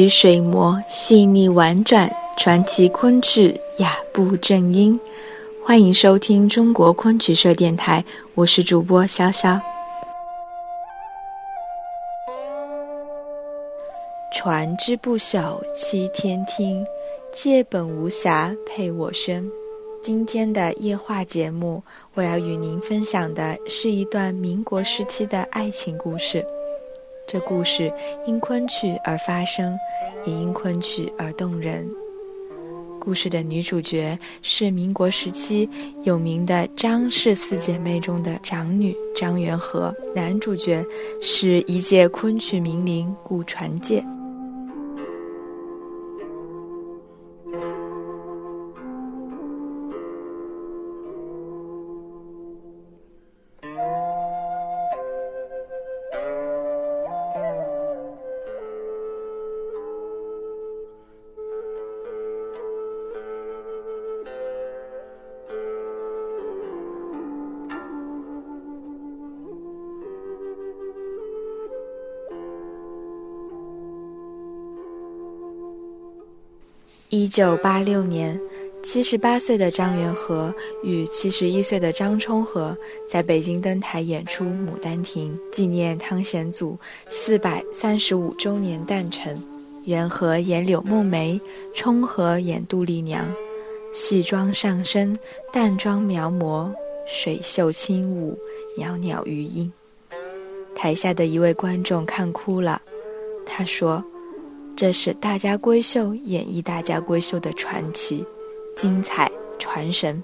与水磨细腻婉转，传奇昆曲雅步正音。欢迎收听中国昆曲社电台，我是主播潇潇。传之不朽七天听，借本无暇配我身。今天的夜话节目，我要与您分享的是一段民国时期的爱情故事。这故事因昆曲而发生，也因昆曲而动人。故事的女主角是民国时期有名的张氏四姐妹中的长女张元和，男主角是一介昆曲名伶顾传介。一九八六年，七十八岁的张元和与七十一岁的张充和在北京登台演出《牡丹亭》，纪念汤显祖四百三十五周年诞辰。元和演柳梦梅，充和演杜丽娘。戏妆上身，淡妆描摹，水袖轻舞，袅袅余音。台下的一位观众看哭了，他说。这是大家闺秀演绎大家闺秀的传奇、精彩、传神。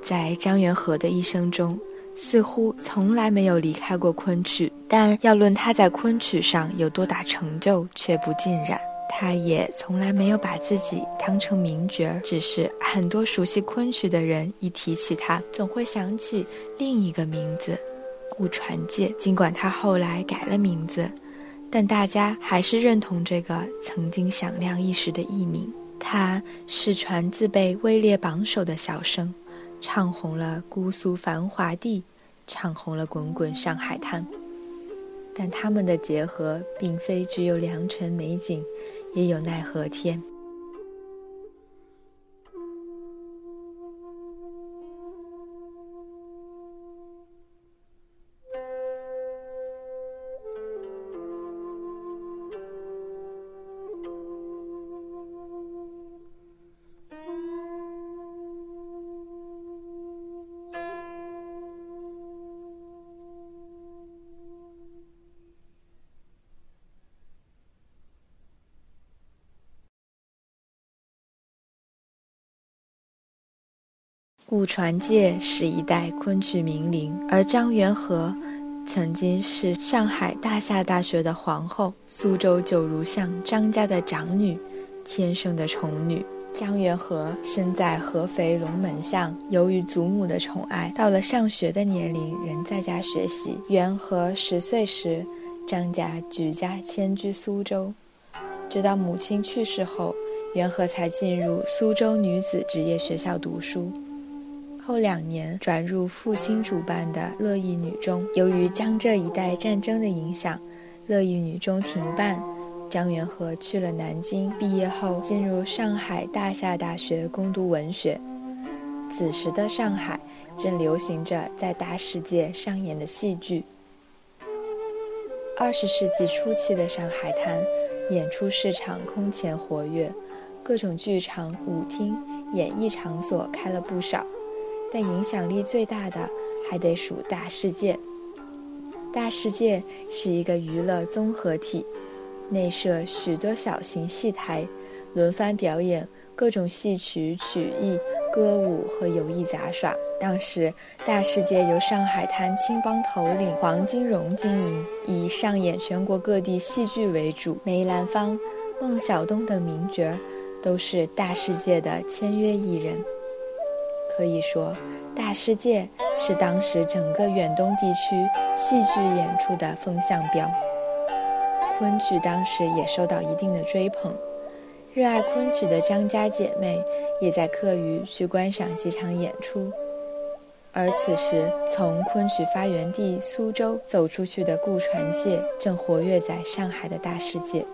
在张元和的一生中，似乎从来没有离开过昆曲。但要论他在昆曲上有多大成就，却不尽然。他也从来没有把自己当成名角。只是很多熟悉昆曲的人一提起他，总会想起另一个名字——顾传介。尽管他后来改了名字。但大家还是认同这个曾经响亮一时的艺名。他是传自被位列榜首的小生，唱红了姑苏繁华地，唱红了滚滚上海滩。但他们的结合，并非只有良辰美景，也有奈何天。顾传介是一代昆曲名伶，而张元和曾经是上海大夏大学的皇后，苏州九如巷张家的长女，天生的宠女。张元和生在合肥龙门巷，由于祖母的宠爱，到了上学的年龄仍在家学习。元和十岁时，张家举家迁居苏州，直到母亲去世后，元和才进入苏州女子职业学校读书。后两年转入父亲主办的乐意女中，由于江浙一带战争的影响，乐意女中停办。张元和去了南京，毕业后进入上海大夏大学攻读文学。此时的上海正流行着在大世界上演的戏剧。二十世纪初期的上海滩演出市场空前活跃，各种剧场、舞厅、演艺场所开了不少。但影响力最大的还得数大世界。大世界是一个娱乐综合体，内设许多小型戏台，轮番表演各种戏曲、曲艺、歌舞和游艺杂耍。当时，大世界由上海滩青帮头领黄金荣经营，以上演全国各地戏剧为主。梅兰芳、孟小冬等名角都是大世界的签约艺人。可以说，大世界是当时整个远东地区戏剧演出的风向标。昆曲当时也受到一定的追捧，热爱昆曲的张家姐妹也在课余去观赏几场演出。而此时，从昆曲发源地苏州走出去的顾传介，正活跃在上海的大世界。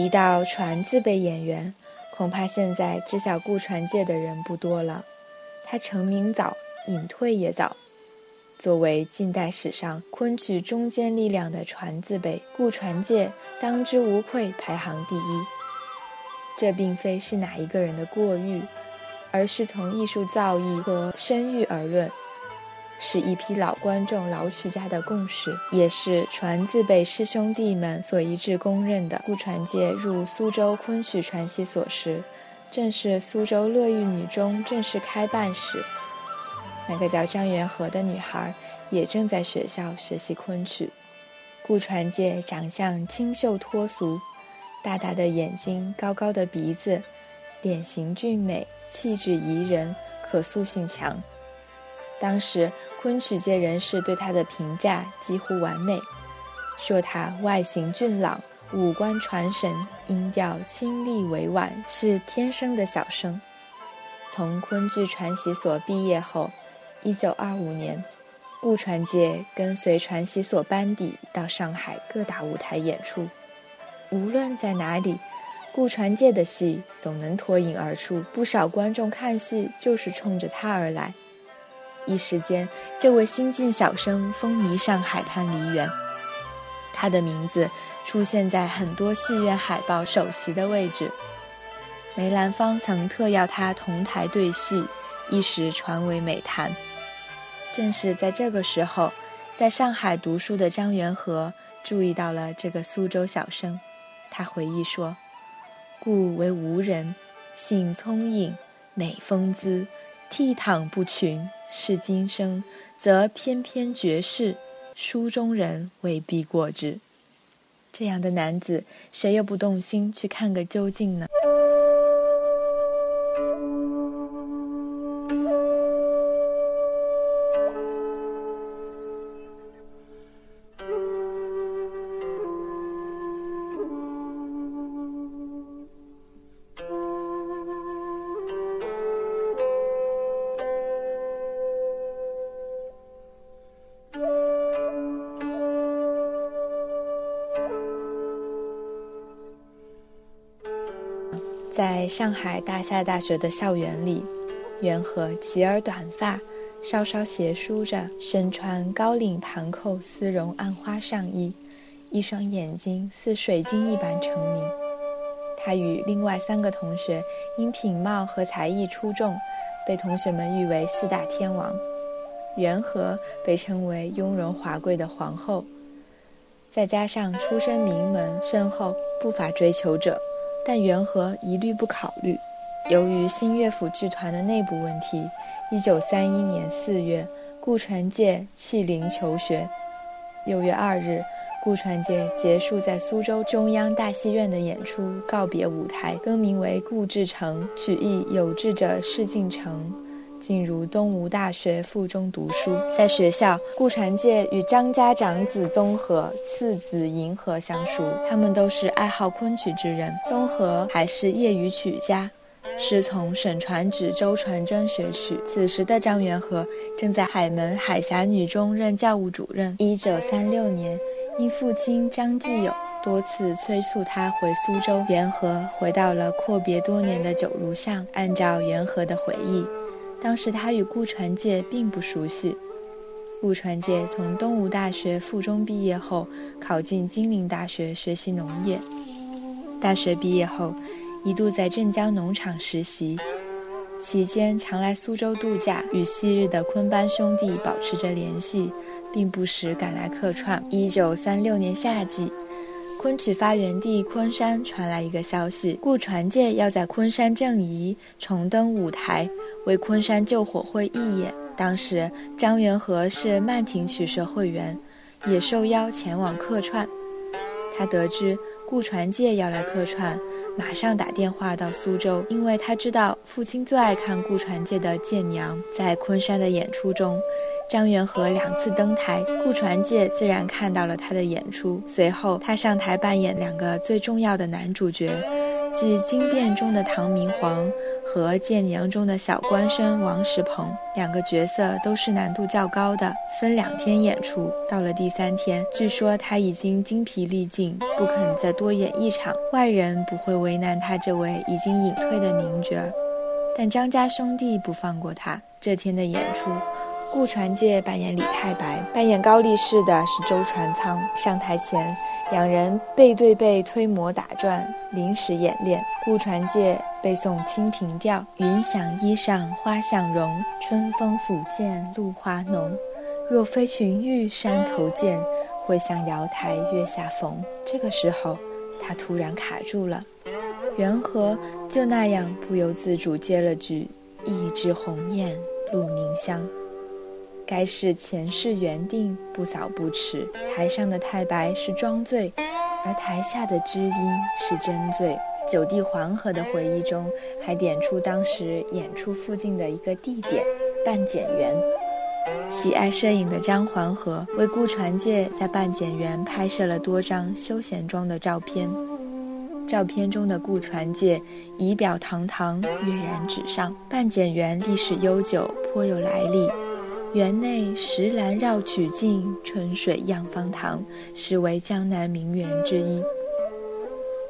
提到传字辈演员，恐怕现在知晓顾传介的人不多了。他成名早，隐退也早。作为近代史上昆曲中坚力量的传字辈，顾传介当之无愧排行第一。这并非是哪一个人的过誉，而是从艺术造诣和声誉而论。是一批老观众、老曲家的共识，也是传字辈师兄弟们所一致公认的。顾传介入苏州昆曲传习所时，正是苏州乐玉女中正式开办时。那个叫张元和的女孩也正在学校学习昆曲。顾传介长相清秀脱俗，大大的眼睛，高高的鼻子，脸型俊美，气质宜人，可塑性强。当时昆曲界人士对他的评价几乎完美，说他外形俊朗，五官传神，音调清丽委婉，是天生的小生。从昆剧传习所毕业后，一九二五年，顾传介跟随传习所班底到上海各大舞台演出。无论在哪里，顾传介的戏总能脱颖而出，不少观众看戏就是冲着他而来。一时间，这位新晋小生风靡上海滩梨园，他的名字出现在很多戏院海报首席的位置。梅兰芳曾特邀他同台对戏，一时传为美谈。正是在这个时候，在上海读书的张元和注意到了这个苏州小生。他回忆说：“故为吴人，性聪颖，美风姿，倜傥不群。”是今生，则偏偏绝世，书中人未必过之。这样的男子，谁又不动心去看个究竟呢？上海大夏大学的校园里，袁和齐耳短发，稍稍斜梳着，身穿高领盘扣丝绒暗花上衣，一双眼睛似水晶一般成明。他与另外三个同学因品貌和才艺出众，被同学们誉为四大天王。元和被称为雍容华贵的皇后，再加上出身名门身后，不乏追求者。但元和一律不考虑。由于新乐府剧团的内部问题，一九三一年四月，顾传介弃陵求学。六月二日，顾传介结束在苏州中央大戏院的演出，告别舞台，更名为顾志成，取意有志者事竟成。进入东吴大学附中读书，在学校，顾传介与张家长子宗和、次子银河相熟，他们都是爱好昆曲之人。宗和还是业余曲家，师从沈传芷、周传真学曲。此时的张元和正在海门海峡女中任教务主任。一九三六年，因父亲张继友多次催促他回苏州，元和回到了阔别多年的九如巷。按照元和的回忆。当时他与顾传介并不熟悉，顾传介从东吴大学附中毕业后，考进金陵大学学习农业。大学毕业后，一度在镇江农场实习，期间常来苏州度假，与昔日的昆班兄弟保持着联系，并不时赶来客串。一九三六年夏季，昆曲发源地昆山传来一个消息：顾传介要在昆山正仪重登舞台，为昆山救火会义演。当时张元和是曼亭曲社会员，也受邀前往客串。他得知顾传介要来客串，马上打电话到苏州，因为他知道父亲最爱看顾传介的《剑娘》。在昆山的演出中，张元和两次登台，顾传介自然看到了他的演出。随后，他上台扮演两个最重要的男主角。即《惊变》中的唐明皇和《剑娘》中的小官绅王石鹏两个角色都是难度较高的，分两天演出。到了第三天，据说他已经精疲力尽，不肯再多演一场。外人不会为难他这位已经隐退的名角，但张家兄弟不放过他。这天的演出。顾传介扮演李太白，扮演高力士的是周传仓。上台前，两人背对背推磨打转，临时演练。顾传介背诵《清平调》：“云想衣裳花想容，春风拂槛露华浓。若非群玉山头见，会向瑶台月下逢。”这个时候，他突然卡住了。元和就那样不由自主接了句：“一枝红艳露凝香。”该是前世缘定，不早不迟。台上的太白是装醉，而台下的知音是真醉。九弟黄河的回忆中还点出当时演出附近的一个地点——半检园。喜爱摄影的张黄河为顾传介在半检园拍摄了多张休闲装的照片。照片中的顾传介仪表堂堂，跃然纸上。半检园历史悠久，颇有来历。园内石栏绕曲径，春水漾芳塘，实为江南名园之一。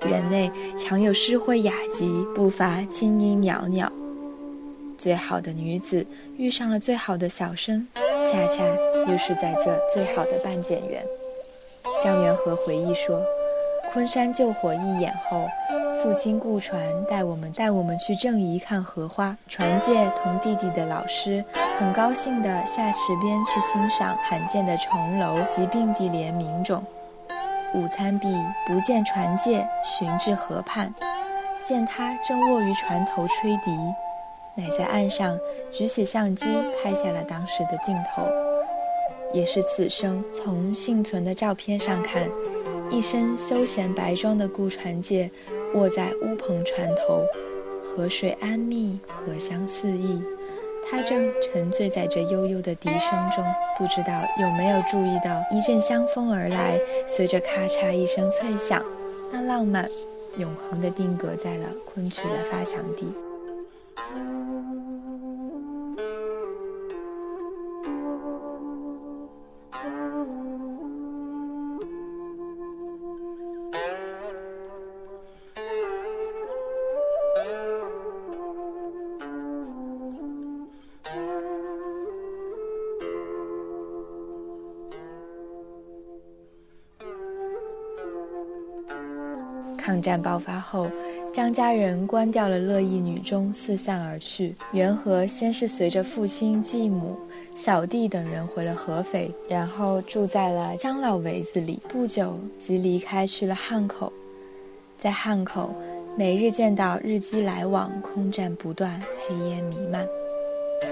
园内常有诗会雅集，不乏清音袅袅。最好的女子遇上了最好的小生，恰恰又是在这最好的半检园。张元和回忆说：“昆山救火一演后。”父亲顾传带我们带我们去正仪看荷花，传介同弟弟的老师很高兴地下池边去欣赏罕见的重楼及并蒂莲名种。午餐毕，不见传介，寻至河畔，见他正卧于船头吹笛，乃在岸上举起相机拍下了当时的镜头。也是此生从幸存的照片上看，一身休闲白装的顾传介。卧在乌篷船头，河水安谧，荷香四溢。他正沉醉在这悠悠的笛声中，不知道有没有注意到一阵香风而来，随着咔嚓一声脆响，那浪漫永恒的定格在了昆曲的发祥地。抗战爆发后，张家人关掉了乐意女中，四散而去。元和先是随着父亲、继母、小弟等人回了合肥，然后住在了张老围子里。不久即离开去了汉口，在汉口每日见到日机来往，空战不断，黑烟弥漫。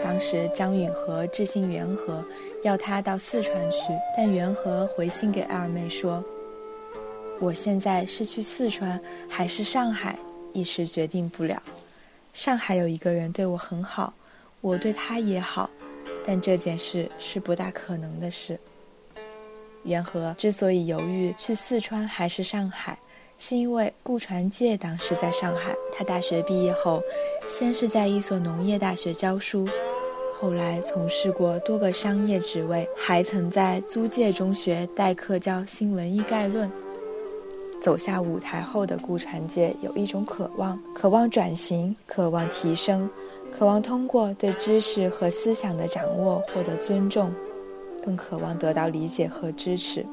当时张允和致信元和，要他到四川去，但元和回信给二妹说。我现在是去四川还是上海，一时决定不了。上海有一个人对我很好，我对他也好，但这件事是不大可能的事。元和之所以犹豫去四川还是上海，是因为顾传介当时在上海。他大学毕业后，先是在一所农业大学教书，后来从事过多个商业职位，还曾在租界中学代课教《新文艺概论》。走下舞台后的顾传介有一种渴望，渴望转型，渴望提升，渴望通过对知识和思想的掌握获得尊重。更渴望得到理解和支持。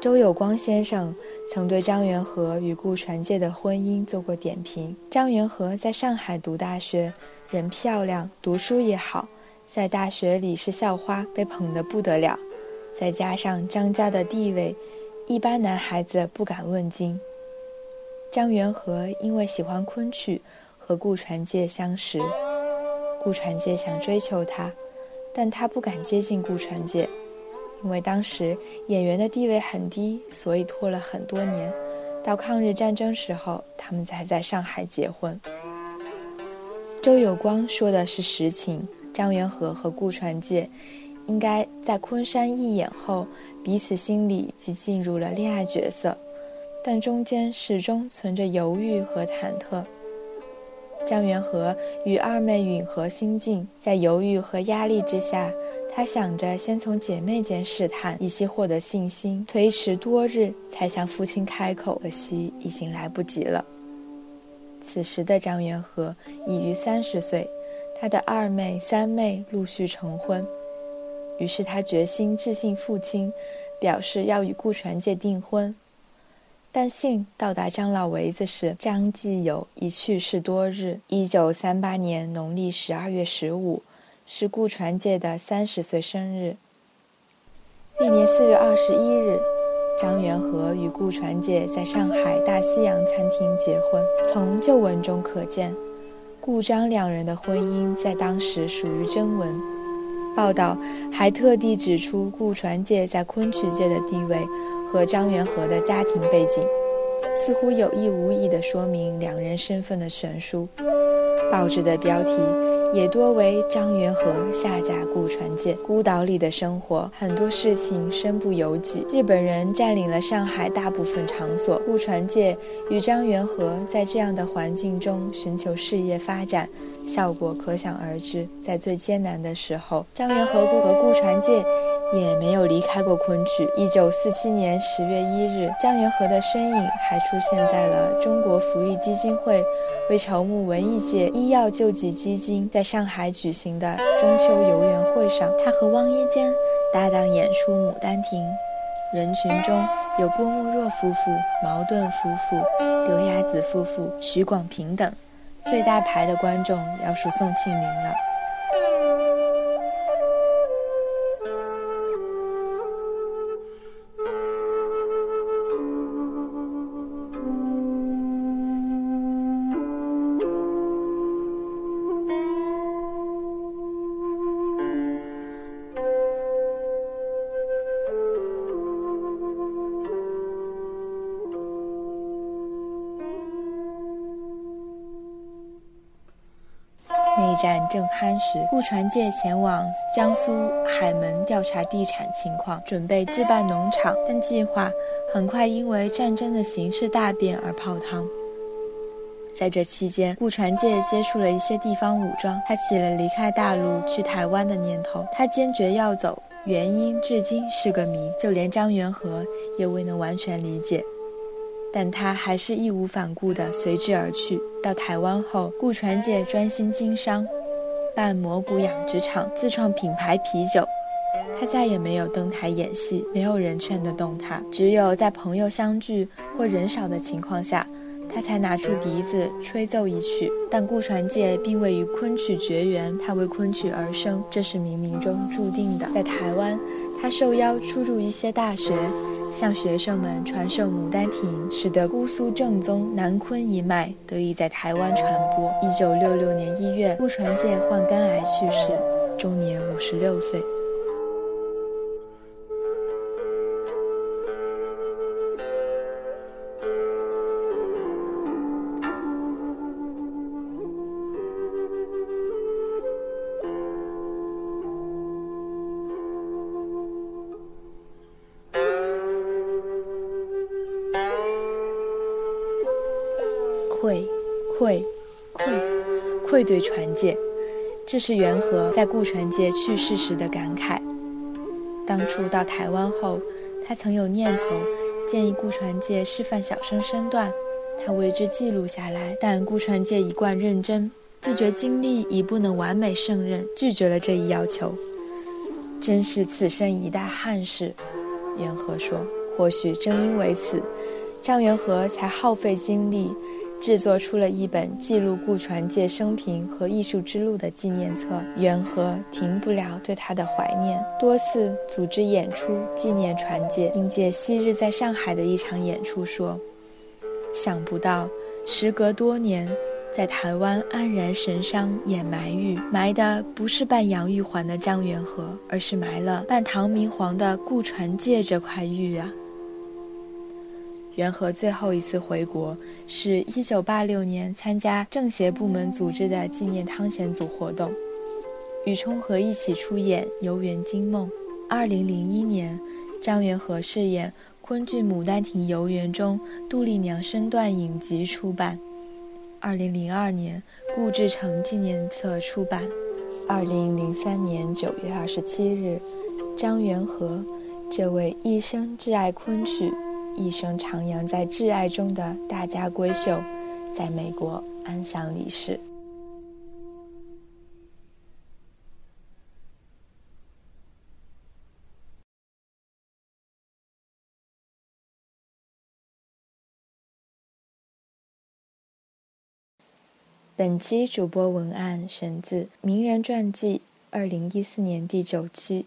周有光先生曾对张元和与顾传介的婚姻做过点评：张元和在上海读大学，人漂亮，读书也好，在大学里是校花，被捧得不得了。再加上张家的地位，一般男孩子不敢问津。张元和因为喜欢昆曲，和顾传介相识。顾传介想追求他，但他不敢接近顾传介。因为当时演员的地位很低，所以拖了很多年，到抗日战争时候，他们才在上海结婚。周有光说的是实情，张元和和顾传介应该在昆山一演后，彼此心里即进入了恋爱角色，但中间始终存着犹豫和忐忑。张元和与二妹允和心境，在犹豫和压力之下。他想着先从姐妹间试探，以期获得信心。推迟多日，才向父亲开口，可惜已经来不及了。此时的张元和已逾三十岁，他的二妹、三妹陆续成婚，于是他决心致信父亲，表示要与顾传介订婚。但信到达张老围子时，张继友已去世多日。一九三八年农历十二月十五。是顾传介的三十岁生日。历年四月二十一日，张元和与顾传介在上海大西洋餐厅结婚。从旧闻中可见，顾张两人的婚姻在当时属于真闻。报道还特地指出顾传介在昆曲界的地位和张元和的家庭背景，似乎有意无意地说明两人身份的悬殊。报纸的标题。也多为张元和下嫁顾传介。孤岛里的生活，很多事情身不由己。日本人占领了上海大部分场所，顾传介与张元和在这样的环境中寻求事业发展，效果可想而知。在最艰难的时候，张元和和顾传介。也没有离开过昆曲。一九四七年十月一日，张元和的身影还出现在了中国福利基金会为筹募文艺界医药救济基金在上海举行的中秋游园会上。他和汪一坚搭档演出《牡丹亭》，人群中有郭沫若夫妇、茅盾夫妇、刘亚子夫妇、许广平等，最大牌的观众要数宋庆龄了。战正酣时，顾传介前往江苏海门调查地产情况，准备置办农场，但计划很快因为战争的形势大变而泡汤。在这期间，顾传介接触了一些地方武装，他起了离开大陆去台湾的念头。他坚决要走，原因至今是个谜，就连张元和也未能完全理解。但他还是义无反顾地随之而去。到台湾后，顾传介专心经商，办蘑菇养殖场，自创品牌啤酒。他再也没有登台演戏，没有人劝得动他。只有在朋友相聚或人少的情况下，他才拿出笛子吹奏一曲。但顾传介并未与昆曲绝缘，他为昆曲而生，这是冥冥中注定的。在台湾，他受邀出入一些大学。向学生们传授《牡丹亭》，使得姑苏正宗南昆一脉得以在台湾传播。一九六六年一月，顾传介患肝癌去世，终年五十六岁。对传介，这是元和在顾传介去世时的感慨。当初到台湾后，他曾有念头建议顾传介示范小生身段，他为之记录下来。但顾传介一贯认真，自觉经历已不能完美胜任，拒绝了这一要求。真是此生一大憾事。元和说：“或许正因为此，张元和才耗费精力。”制作出了一本记录顾传介生平和艺术之路的纪念册。元和停不了对他的怀念，多次组织演出纪念传介。凭借昔日在上海的一场演出说：“想不到，时隔多年，在台湾黯然神伤掩埋玉，埋的不是扮杨玉环的张元和，而是埋了扮唐明皇的顾传介这块玉啊。”元和最后一次回国是一九八六年参加政协部门组织的纪念汤显祖活动，与冲和一起出演《游园惊梦》。二零零一年，张元和饰演昆剧《牡丹亭游园》中杜丽娘身段影集出版。二零零二年，顾志成纪念册出版。二零零三年九月二十七日，张元和这位一生挚爱昆曲。一生徜徉在挚爱中的大家闺秀，在美国安详离世。本期主播文案选自《名人传记》二零一四年第九期。